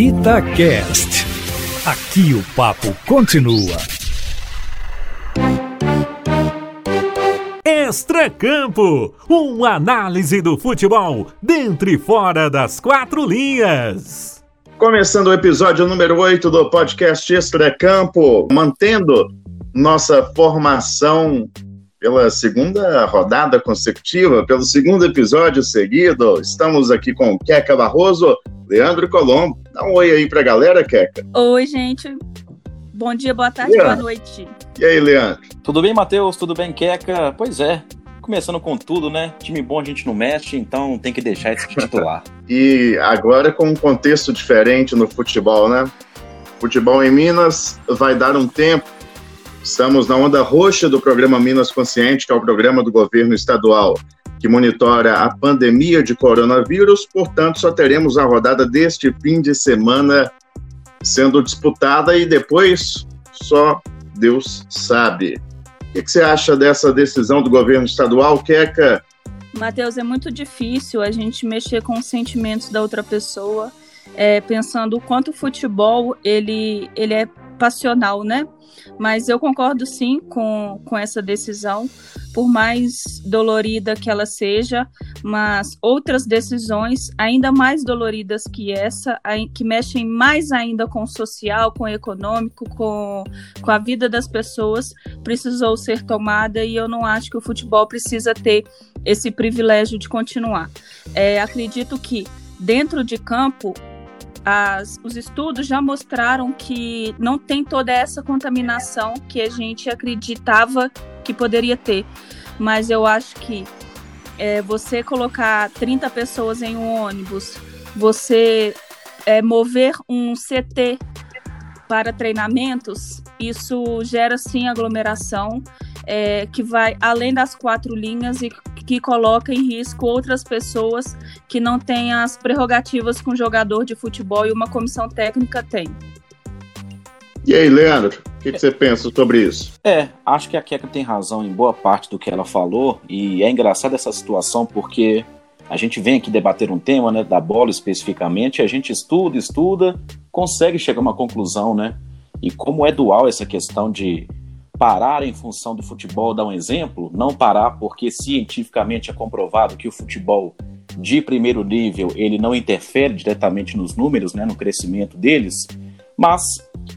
Itacast. Aqui o papo continua. Extracampo, uma análise do futebol dentro e fora das quatro linhas. Começando o episódio número 8 do podcast Extracampo, mantendo nossa formação pela segunda rodada consecutiva, pelo segundo episódio seguido. Estamos aqui com Queca Barroso, Leandro Colombo. Dá um oi aí pra galera, Queca. Oi, gente. Bom dia, boa tarde, boa noite. E aí, Leandro? Tudo bem, Matheus? Tudo bem, Queca? Pois é, começando com tudo, né? Time bom a gente não mexe, então tem que deixar esse titular. e agora com um contexto diferente no futebol, né? Futebol em Minas vai dar um tempo. Estamos na onda roxa do programa Minas Consciente, que é o programa do governo estadual que monitora a pandemia de coronavírus, portanto, só teremos a rodada deste fim de semana sendo disputada e depois só Deus sabe. O que, você acha dessa decisão do governo estadual, Queca? Matheus, é muito difícil a gente mexer com os sentimentos da outra pessoa, é, pensando o quanto o futebol ele, ele é passional, né? Mas eu concordo sim com, com essa decisão, por mais dolorida que ela seja, mas outras decisões ainda mais doloridas que essa, que mexem mais ainda com o social, com o econômico, com, com a vida das pessoas, precisou ser tomada e eu não acho que o futebol precisa ter esse privilégio de continuar. É, acredito que dentro de campo as, os estudos já mostraram que não tem toda essa contaminação que a gente acreditava que poderia ter. Mas eu acho que é, você colocar 30 pessoas em um ônibus, você é, mover um CT para treinamentos, isso gera sim aglomeração é, que vai além das quatro linhas e que coloca em risco outras pessoas que não têm as prerrogativas que um jogador de futebol e uma comissão técnica tem. E aí, Leandro, o que, que, você pensa sobre isso? É, acho que a Keka tem razão em boa parte do que ela falou, e é engraçada essa situação porque a gente vem aqui debater um tema, né, da bola especificamente, a gente estuda, estuda, consegue chegar a uma conclusão, né? E como é dual essa questão de parar em função do futebol, dar um exemplo, não parar porque cientificamente é comprovado que o futebol de primeiro nível ele não interfere diretamente nos números, né, no crescimento deles, mas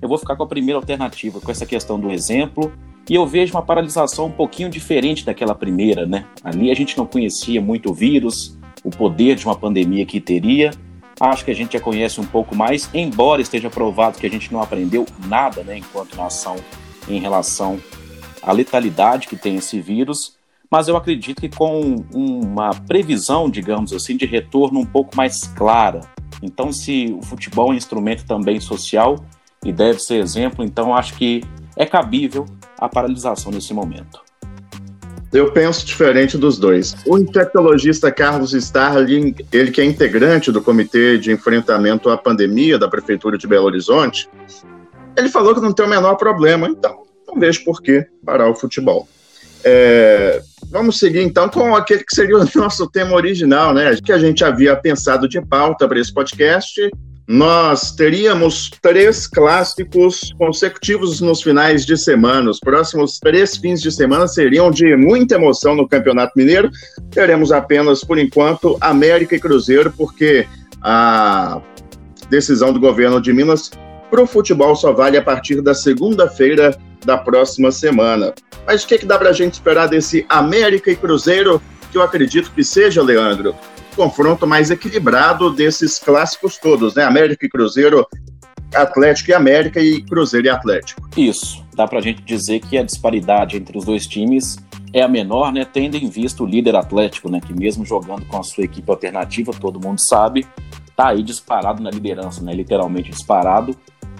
eu vou ficar com a primeira alternativa, com essa questão do exemplo, e eu vejo uma paralisação um pouquinho diferente daquela primeira, né? Ali a gente não conhecia muito o vírus, o poder de uma pandemia que teria. Acho que a gente já conhece um pouco mais, embora esteja provado que a gente não aprendeu nada, né, enquanto nação em relação à letalidade que tem esse vírus, mas eu acredito que com uma previsão, digamos assim, de retorno um pouco mais clara. Então, se o futebol é um instrumento também social e deve ser exemplo, então acho que é cabível a paralisação nesse momento. Eu penso diferente dos dois. O infectologista Carlos Starling, ele que é integrante do Comitê de Enfrentamento à Pandemia da Prefeitura de Belo Horizonte, ele falou que não tem o menor problema, então não vejo por que parar o futebol. É, vamos seguir então com aquele que seria o nosso tema original, né? Que a gente havia pensado de pauta para esse podcast. Nós teríamos três clássicos consecutivos nos finais de semana. Os próximos três fins de semana seriam de muita emoção no Campeonato Mineiro. Teremos apenas, por enquanto, América e Cruzeiro, porque a decisão do governo de Minas para o futebol só vale a partir da segunda-feira da próxima semana. Mas o que, que dá para a gente esperar desse América e Cruzeiro, que eu acredito que seja, Leandro, confronto mais equilibrado desses clássicos todos, né? América e Cruzeiro, Atlético e América e Cruzeiro e Atlético. Isso, dá para a gente dizer que a disparidade entre os dois times é a menor, né? Tendo em vista o líder Atlético, né? Que mesmo jogando com a sua equipe alternativa, todo mundo sabe, tá aí disparado na liderança, né? Literalmente disparado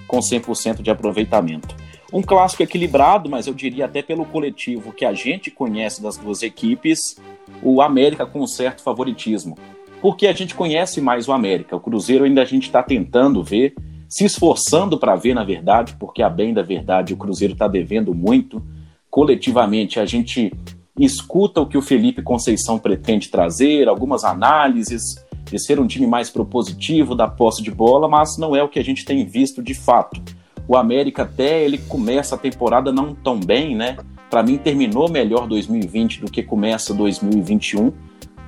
com 100% de aproveitamento. Um clássico equilibrado, mas eu diria até pelo coletivo que a gente conhece das duas equipes, o América com um certo favoritismo. Porque a gente conhece mais o América. O Cruzeiro ainda a gente está tentando ver, se esforçando para ver, na verdade, porque a bem da verdade o Cruzeiro está devendo muito. Coletivamente, a gente escuta o que o Felipe Conceição pretende trazer, algumas análises, de ser um time mais propositivo, da posse de bola, mas não é o que a gente tem visto de fato. O América até ele começa a temporada não tão bem, né? Para mim terminou melhor 2020 do que começa 2021.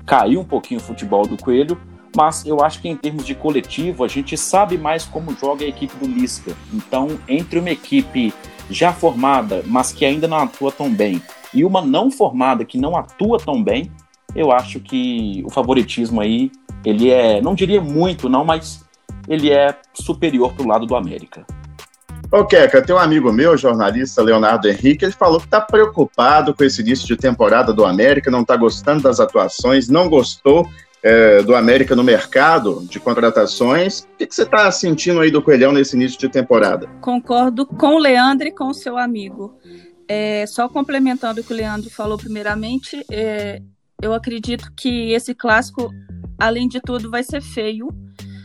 Caiu um pouquinho o futebol do Coelho, mas eu acho que em termos de coletivo a gente sabe mais como joga a equipe do Lisca. Então, entre uma equipe já formada, mas que ainda não atua tão bem, e uma não formada que não atua tão bem, eu acho que o favoritismo aí, ele é, não diria muito não, mas ele é superior para o lado do América. Ô, Keca, tem um amigo meu, jornalista Leonardo Henrique, ele falou que está preocupado com esse início de temporada do América, não está gostando das atuações, não gostou é, do América no mercado de contratações. O que, que você está sentindo aí do Coelhão nesse início de temporada? Concordo com o Leandro e com o seu amigo. É, só complementando o que o Leandro falou primeiramente, é, eu acredito que esse clássico, além de tudo, vai ser feio.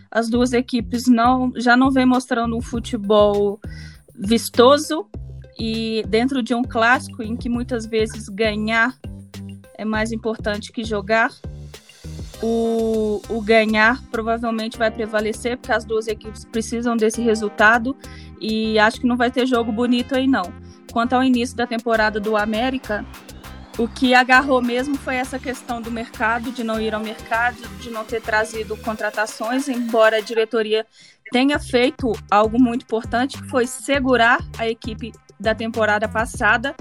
As duas equipes não já não vem mostrando um futebol vistoso e dentro de um clássico em que muitas vezes ganhar é mais importante que jogar o, o ganhar provavelmente vai prevalecer, porque as duas equipes precisam desse resultado e acho que não vai ter jogo bonito aí não. Quanto ao início da temporada do América, o que agarrou mesmo foi essa questão do mercado, de não ir ao mercado, de não ter trazido contratações, embora a diretoria tenha feito algo muito importante, que foi segurar a equipe da temporada passada.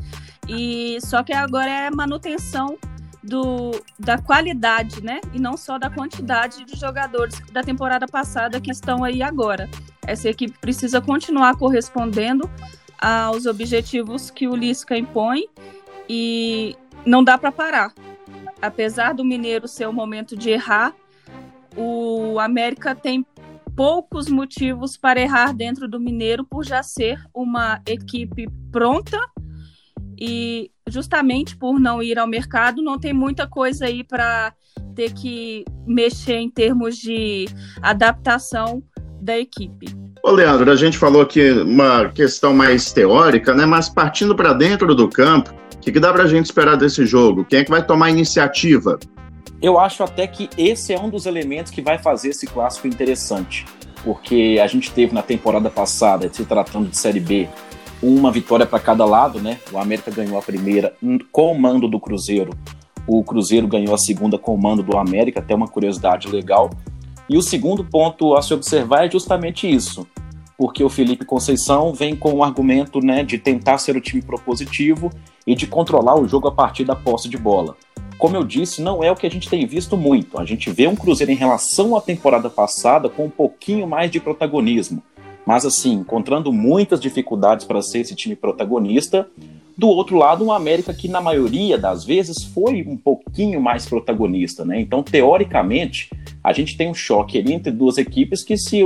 E só que agora é manutenção do, da qualidade, né? E não só da quantidade de jogadores da temporada passada que estão aí agora. Essa equipe precisa continuar correspondendo aos objetivos que o Lisca impõe e não dá para parar. Apesar do Mineiro ser o momento de errar, o América tem poucos motivos para errar dentro do Mineiro por já ser uma equipe pronta e justamente por não ir ao mercado, não tem muita coisa aí para ter que mexer em termos de adaptação da equipe. Ô Leandro, a gente falou aqui uma questão mais teórica, né? Mas partindo para dentro do campo, o que, que dá para a gente esperar desse jogo? Quem é que vai tomar a iniciativa? Eu acho até que esse é um dos elementos que vai fazer esse clássico interessante, porque a gente teve na temporada passada, se tratando de Série B, uma vitória para cada lado, né? O América ganhou a primeira com o mando do Cruzeiro, o Cruzeiro ganhou a segunda com o mando do América, até uma curiosidade legal. E o segundo ponto a se observar é justamente isso, porque o Felipe Conceição vem com o argumento né, de tentar ser o time propositivo e de controlar o jogo a partir da posse de bola. Como eu disse, não é o que a gente tem visto muito. A gente vê um Cruzeiro em relação à temporada passada com um pouquinho mais de protagonismo mas assim, encontrando muitas dificuldades para ser esse time protagonista. Do outro lado, um América que na maioria das vezes foi um pouquinho mais protagonista, né? Então, teoricamente, a gente tem um choque ali entre duas equipes que se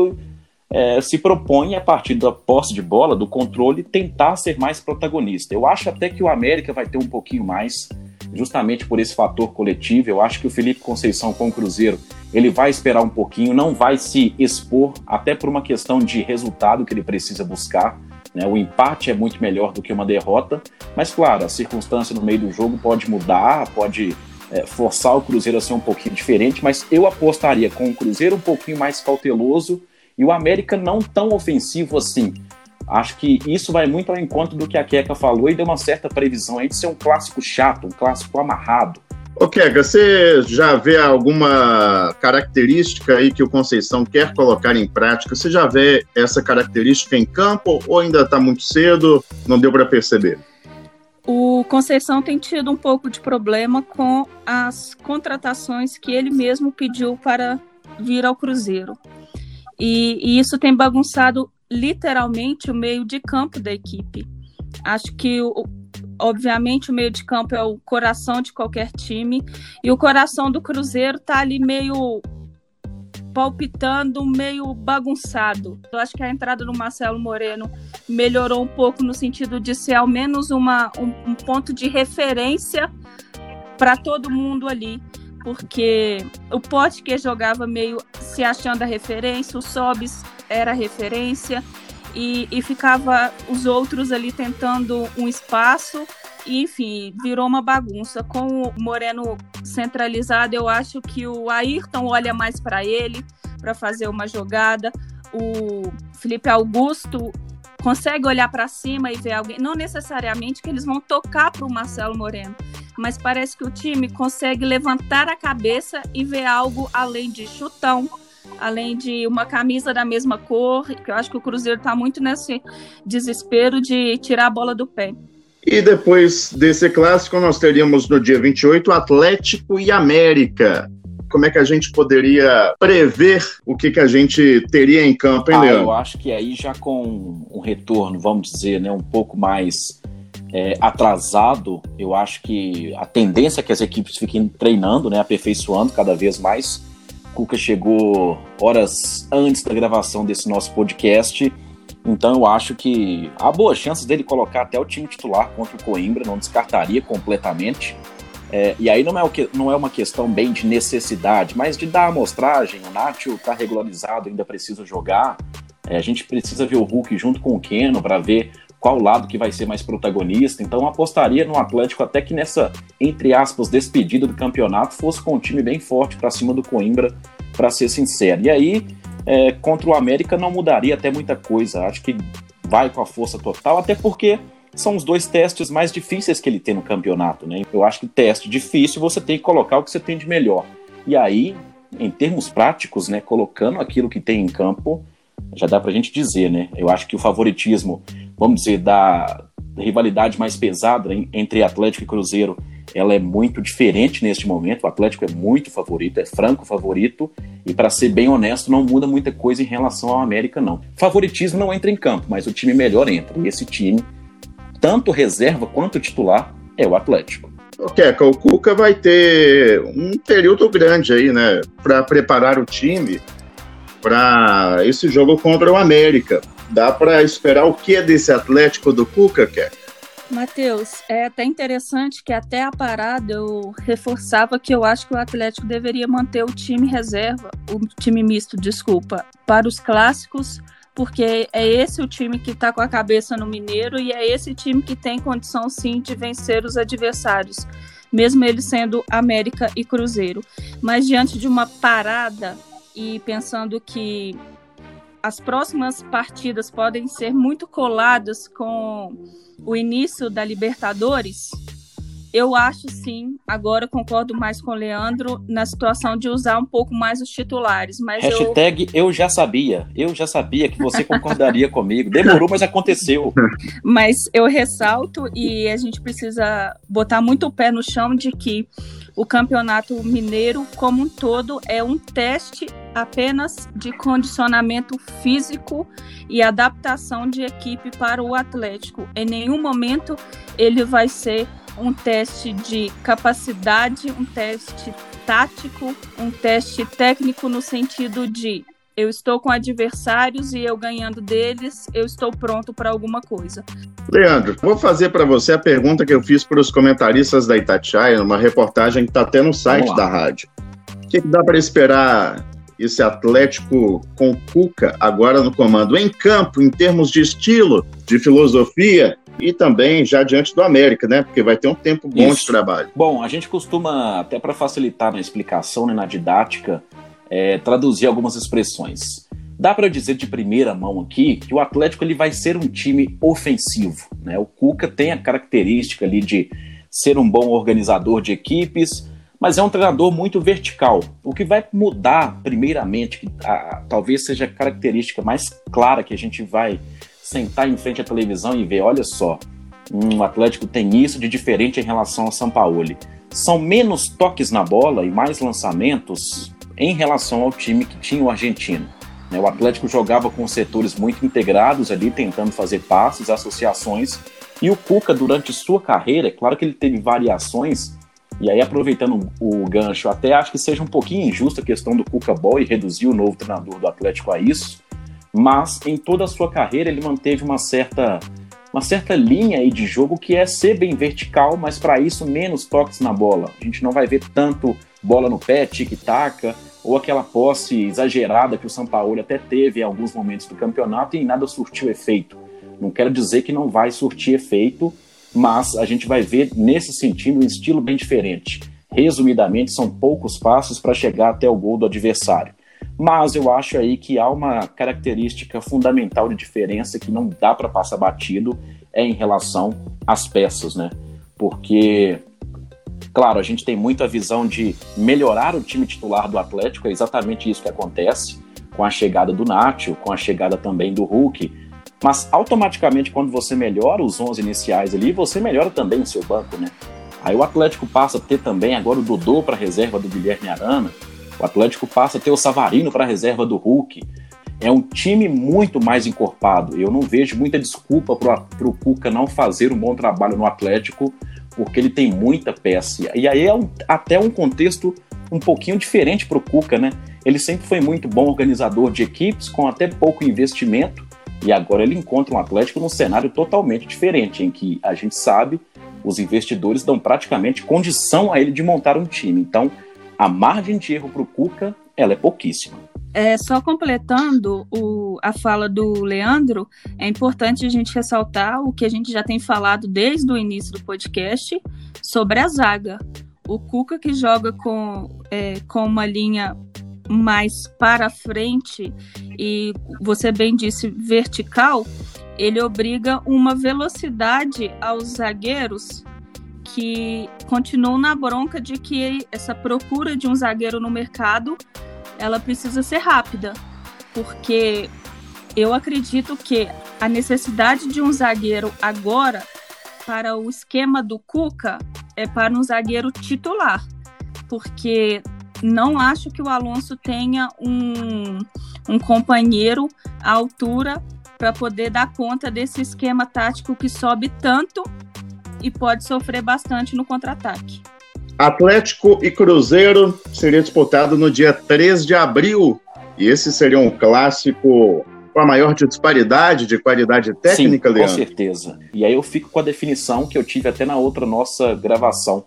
é, se propõe a partir da posse de bola, do controle, tentar ser mais protagonista. Eu acho até que o América vai ter um pouquinho mais, justamente por esse fator coletivo. Eu acho que o Felipe Conceição com o Cruzeiro ele vai esperar um pouquinho, não vai se expor, até por uma questão de resultado que ele precisa buscar. Né? O empate é muito melhor do que uma derrota, mas claro, a circunstância no meio do jogo pode mudar, pode é, forçar o Cruzeiro a ser um pouquinho diferente, mas eu apostaria com o Cruzeiro um pouquinho mais cauteloso e o América não tão ofensivo assim. Acho que isso vai muito ao encontro do que a Queca falou e deu uma certa previsão aí de ser um clássico chato, um clássico amarrado. Ô, Kega, você já vê alguma característica aí que o Conceição quer colocar em prática? Você já vê essa característica em campo ou ainda está muito cedo, não deu para perceber? O Conceição tem tido um pouco de problema com as contratações que ele mesmo pediu para vir ao Cruzeiro. E, e isso tem bagunçado literalmente o meio de campo da equipe. Acho que o, Obviamente, o meio de campo é o coração de qualquer time. E o coração do Cruzeiro tá ali meio palpitando, meio bagunçado. Eu acho que a entrada do Marcelo Moreno melhorou um pouco no sentido de ser ao menos uma, um, um ponto de referência para todo mundo ali. Porque o Pote que jogava meio se achando a referência, o Sobis era a referência e, e ficava os outros ali tentando um espaço enfim, virou uma bagunça. Com o Moreno centralizado, eu acho que o Ayrton olha mais para ele para fazer uma jogada. O Felipe Augusto consegue olhar para cima e ver alguém. Não necessariamente que eles vão tocar para o Marcelo Moreno, mas parece que o time consegue levantar a cabeça e ver algo além de chutão, além de uma camisa da mesma cor, que eu acho que o Cruzeiro está muito nesse desespero de tirar a bola do pé. E depois desse clássico, nós teríamos no dia 28 Atlético e América. Como é que a gente poderia prever o que, que a gente teria em campo, hein, ah, Leandro? Eu acho que aí já com um retorno, vamos dizer, né, um pouco mais é, atrasado, eu acho que a tendência é que as equipes fiquem treinando, né, aperfeiçoando cada vez mais. Cuca chegou horas antes da gravação desse nosso podcast, então eu acho que há boas chances dele colocar até o time titular contra o Coimbra, não descartaria completamente. É, e aí não é, que, não é uma questão bem de necessidade, mas de dar amostragem. O Nacho está regularizado, ainda precisa jogar. É, a gente precisa ver o Hulk junto com o Keno para ver qual lado que vai ser mais protagonista. Então apostaria no Atlético até que nessa, entre aspas, despedida do campeonato fosse com um time bem forte para cima do Coimbra, para ser sincero. E aí, é, contra o América não mudaria até muita coisa. Acho que vai com a força total, até porque são os dois testes mais difíceis que ele tem no campeonato, né? Eu acho que teste difícil você tem que colocar o que você tem de melhor. E aí, em termos práticos, né, colocando aquilo que tem em campo, já dá pra gente dizer, né? Eu acho que o favoritismo vamos dizer, da rivalidade mais pesada entre Atlético e Cruzeiro, ela é muito diferente neste momento. O Atlético é muito favorito, é franco favorito, e para ser bem honesto, não muda muita coisa em relação ao América, não. Favoritismo não entra em campo, mas o time melhor entra. E esse time, tanto reserva quanto titular, é o Atlético. O Keca, o Cuca vai ter um período grande aí, né, para preparar o time para esse jogo contra o América. Dá para esperar o que desse Atlético do Cuca, quer? Matheus, é até interessante que até a parada eu reforçava que eu acho que o Atlético deveria manter o time reserva, o time misto, desculpa, para os clássicos, porque é esse o time que está com a cabeça no Mineiro e é esse time que tem condição sim de vencer os adversários, mesmo eles sendo América e Cruzeiro. Mas diante de uma parada e pensando que as próximas partidas podem ser muito coladas com o início da Libertadores, eu acho sim, agora concordo mais com o Leandro na situação de usar um pouco mais os titulares. Mas Hashtag eu... eu já sabia, eu já sabia que você concordaria comigo. Demorou, mas aconteceu. Mas eu ressalto e a gente precisa botar muito o pé no chão de que o campeonato mineiro como um todo é um teste apenas de condicionamento físico e adaptação de equipe para o Atlético. Em nenhum momento ele vai ser um teste de capacidade, um teste tático, um teste técnico no sentido de eu estou com adversários e eu ganhando deles, eu estou pronto para alguma coisa. Leandro, vou fazer para você a pergunta que eu fiz para os comentaristas da Itatiaia, numa reportagem que está até no site da rádio. O que, que dá para esperar esse Atlético com Cuca agora no comando em campo, em termos de estilo, de filosofia e também já diante do América, né? Porque vai ter um tempo bom Isso. de trabalho. Bom, a gente costuma, até para facilitar na explicação, né, na didática, é, traduzir algumas expressões. Dá para dizer de primeira mão aqui que o Atlético ele vai ser um time ofensivo. Né? O Cuca tem a característica ali de ser um bom organizador de equipes, mas é um treinador muito vertical. O que vai mudar, primeiramente, que a, talvez seja a característica mais clara que a gente vai sentar em frente à televisão e ver, olha só, um Atlético tem isso de diferente em relação ao São Paulo. São menos toques na bola e mais lançamentos em relação ao time que tinha o argentino. Né? O Atlético jogava com setores muito integrados ali, tentando fazer passes, associações, e o Cuca, durante sua carreira, é claro que ele teve variações, e aí aproveitando o gancho, até acho que seja um pouquinho injusta a questão do Cuca Boy reduzir o novo treinador do Atlético a isso, mas em toda a sua carreira ele manteve uma certa uma certa linha aí de jogo que é ser bem vertical, mas para isso menos toques na bola. A gente não vai ver tanto bola no pé, tic-tac, ou aquela posse exagerada que o São Paulo até teve em alguns momentos do campeonato e nada surtiu efeito. Não quero dizer que não vai surtir efeito, mas a gente vai ver nesse sentido um estilo bem diferente. Resumidamente, são poucos passos para chegar até o gol do adversário. Mas eu acho aí que há uma característica fundamental de diferença que não dá para passar batido é em relação às peças, né? Porque, claro, a gente tem muito a visão de melhorar o time titular do Atlético, é exatamente isso que acontece com a chegada do Nacho, com a chegada também do Hulk. Mas automaticamente, quando você melhora os 11 iniciais ali, você melhora também o seu banco, né? Aí o Atlético passa a ter também agora o Dodô para reserva do Guilherme Arana. O Atlético passa a ter o Savarino para reserva do Hulk. É um time muito mais encorpado. Eu não vejo muita desculpa para o Cuca não fazer um bom trabalho no Atlético, porque ele tem muita peça. E aí é um, até um contexto um pouquinho diferente para o Cuca, né? Ele sempre foi muito bom organizador de equipes, com até pouco investimento, e agora ele encontra um Atlético num cenário totalmente diferente, em que a gente sabe os investidores dão praticamente condição a ele de montar um time. Então, a margem de erro para o Cuca ela é pouquíssima. É, só completando o, a fala do Leandro, é importante a gente ressaltar o que a gente já tem falado desde o início do podcast sobre a zaga. O Cuca que joga com, é, com uma linha mais para frente e você bem disse vertical, ele obriga uma velocidade aos zagueiros que continuam na bronca de que essa procura de um zagueiro no mercado ela precisa ser rápida, porque eu acredito que a necessidade de um zagueiro agora para o esquema do Cuca é para um zagueiro titular, porque não acho que o Alonso tenha um, um companheiro à altura para poder dar conta desse esquema tático que sobe tanto e pode sofrer bastante no contra-ataque. Atlético e Cruzeiro seria disputado no dia 3 de abril. E esse seria um clássico com a maior disparidade de qualidade técnica, Sim, Leandro? Com certeza. E aí eu fico com a definição que eu tive até na outra nossa gravação.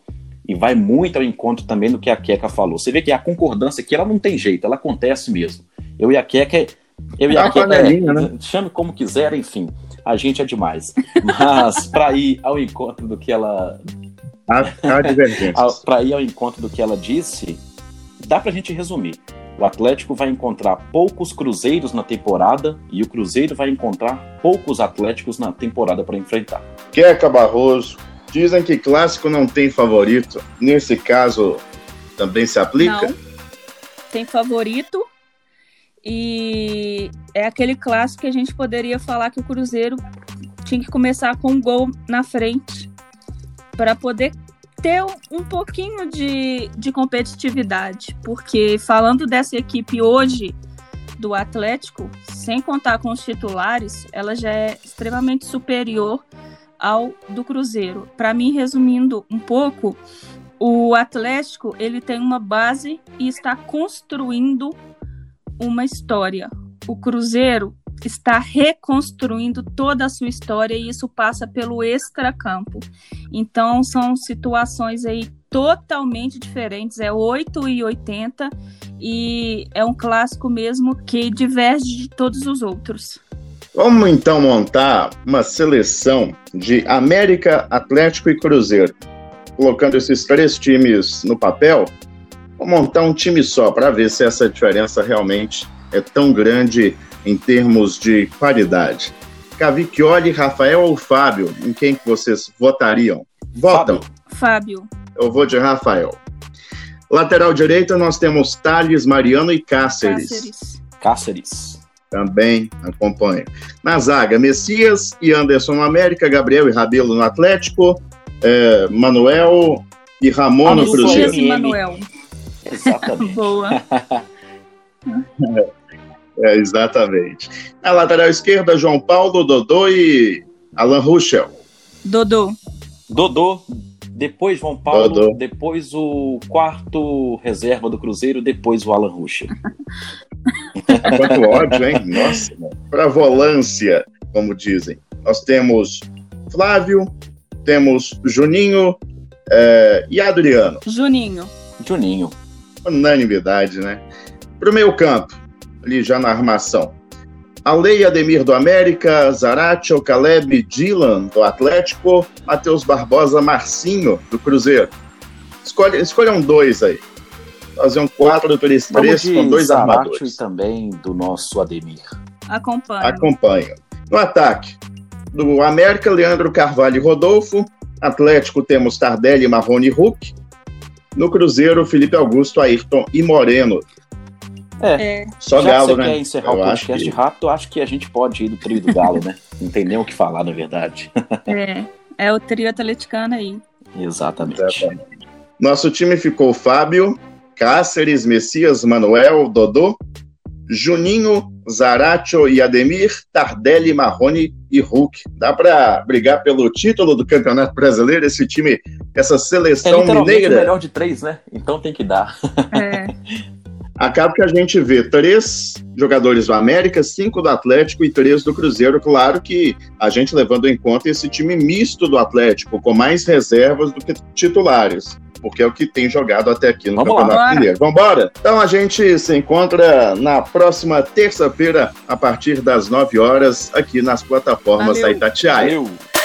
E vai muito ao encontro também do que a Queca falou. Você vê que a concordância aqui ela não tem jeito, ela acontece mesmo. Eu e a Queca. Eu e a, a Queca. É, né? Chame como quiser, enfim. A gente é demais. Mas para ir ao encontro do que ela Para ir ao encontro do que ela disse, dá para a gente resumir. O Atlético vai encontrar poucos cruzeiros na temporada e o Cruzeiro vai encontrar poucos Atléticos na temporada para enfrentar. Queca Barroso, dizem que clássico não tem favorito. Nesse caso, também se aplica? Não. Tem favorito e é aquele clássico que a gente poderia falar que o Cruzeiro tinha que começar com um gol na frente para poder ter um pouquinho de, de competitividade, porque falando dessa equipe hoje do Atlético, sem contar com os titulares, ela já é extremamente superior ao do Cruzeiro. Para mim, resumindo um pouco, o Atlético ele tem uma base e está construindo uma história. O Cruzeiro está reconstruindo toda a sua história e isso passa pelo extracampo. Então são situações aí totalmente diferentes, é 8 e 80 e é um clássico mesmo que diverge de todos os outros. Vamos então montar uma seleção de América, Atlético e Cruzeiro. Colocando esses três times no papel, montar um time só para ver se essa diferença realmente é tão grande em termos de qualidade. Cavicchioli, Rafael ou Fábio? Em quem que vocês votariam? Votam. Fábio. Eu vou de Rafael. Lateral direita nós temos Thales, Mariano e Cáceres. Cáceres. Cáceres. Também acompanho. Na zaga, Messias e Anderson no América, Gabriel e Rabelo no Atlético, é, Manuel e Ramon no Cruzeiro. Manuel. Exatamente. Boa. É, exatamente. Na lateral esquerda, João Paulo, Dodô e Alan Ruschel. Dodô. Dodô, depois João Paulo, Dodô. depois o quarto reserva do Cruzeiro, depois o Alan Ruschel. Quanto ódio, hein? Nossa, para volância, como dizem. Nós temos Flávio, temos Juninho é, e Adriano. Juninho. Juninho. Unanimidade, né? Para o meio campo, ali já na armação. Alei Ademir do América, Zaratio, Caleb, Dylan do Atlético, Matheus Barbosa, Marcinho do Cruzeiro. Escolhe, escolham dois aí. Fazer um 4-3-3 com dois Zaratio armadores. e também do nosso Ademir. Acompanho. Acompanha. No ataque, do América, Leandro Carvalho e Rodolfo. Atlético temos Tardelli, Marrone e Hulk. No Cruzeiro, Felipe Augusto, Ayrton e Moreno. É, Só Já Galo, que você né? quer encerrar Eu o podcast que- rápido, eu acho que a gente pode ir do trio do Galo, né? Não tem nem o que falar, na verdade. é, é o trio atleticano aí. Exatamente. Exatamente. Nosso time ficou Fábio, Cáceres, Messias, Manuel, Dodô, Juninho, Zaratio e Ademir, Tardelli, Marrone e Hulk. Dá pra brigar pelo título do Campeonato Brasileiro esse time, essa É seleção literalmente o mineira? melhor de três, né? Então tem que dar. É, Acaba que a gente vê três jogadores do América, cinco do Atlético e três do Cruzeiro. Claro que a gente levando em conta esse time misto do Atlético, com mais reservas do que titulares. Porque é o que tem jogado até aqui no Vamos lá. Campeonato Bora. Mineiro. Vambora? Então a gente se encontra na próxima terça-feira, a partir das 9 horas, aqui nas plataformas Valeu. da Itatiaia. Valeu!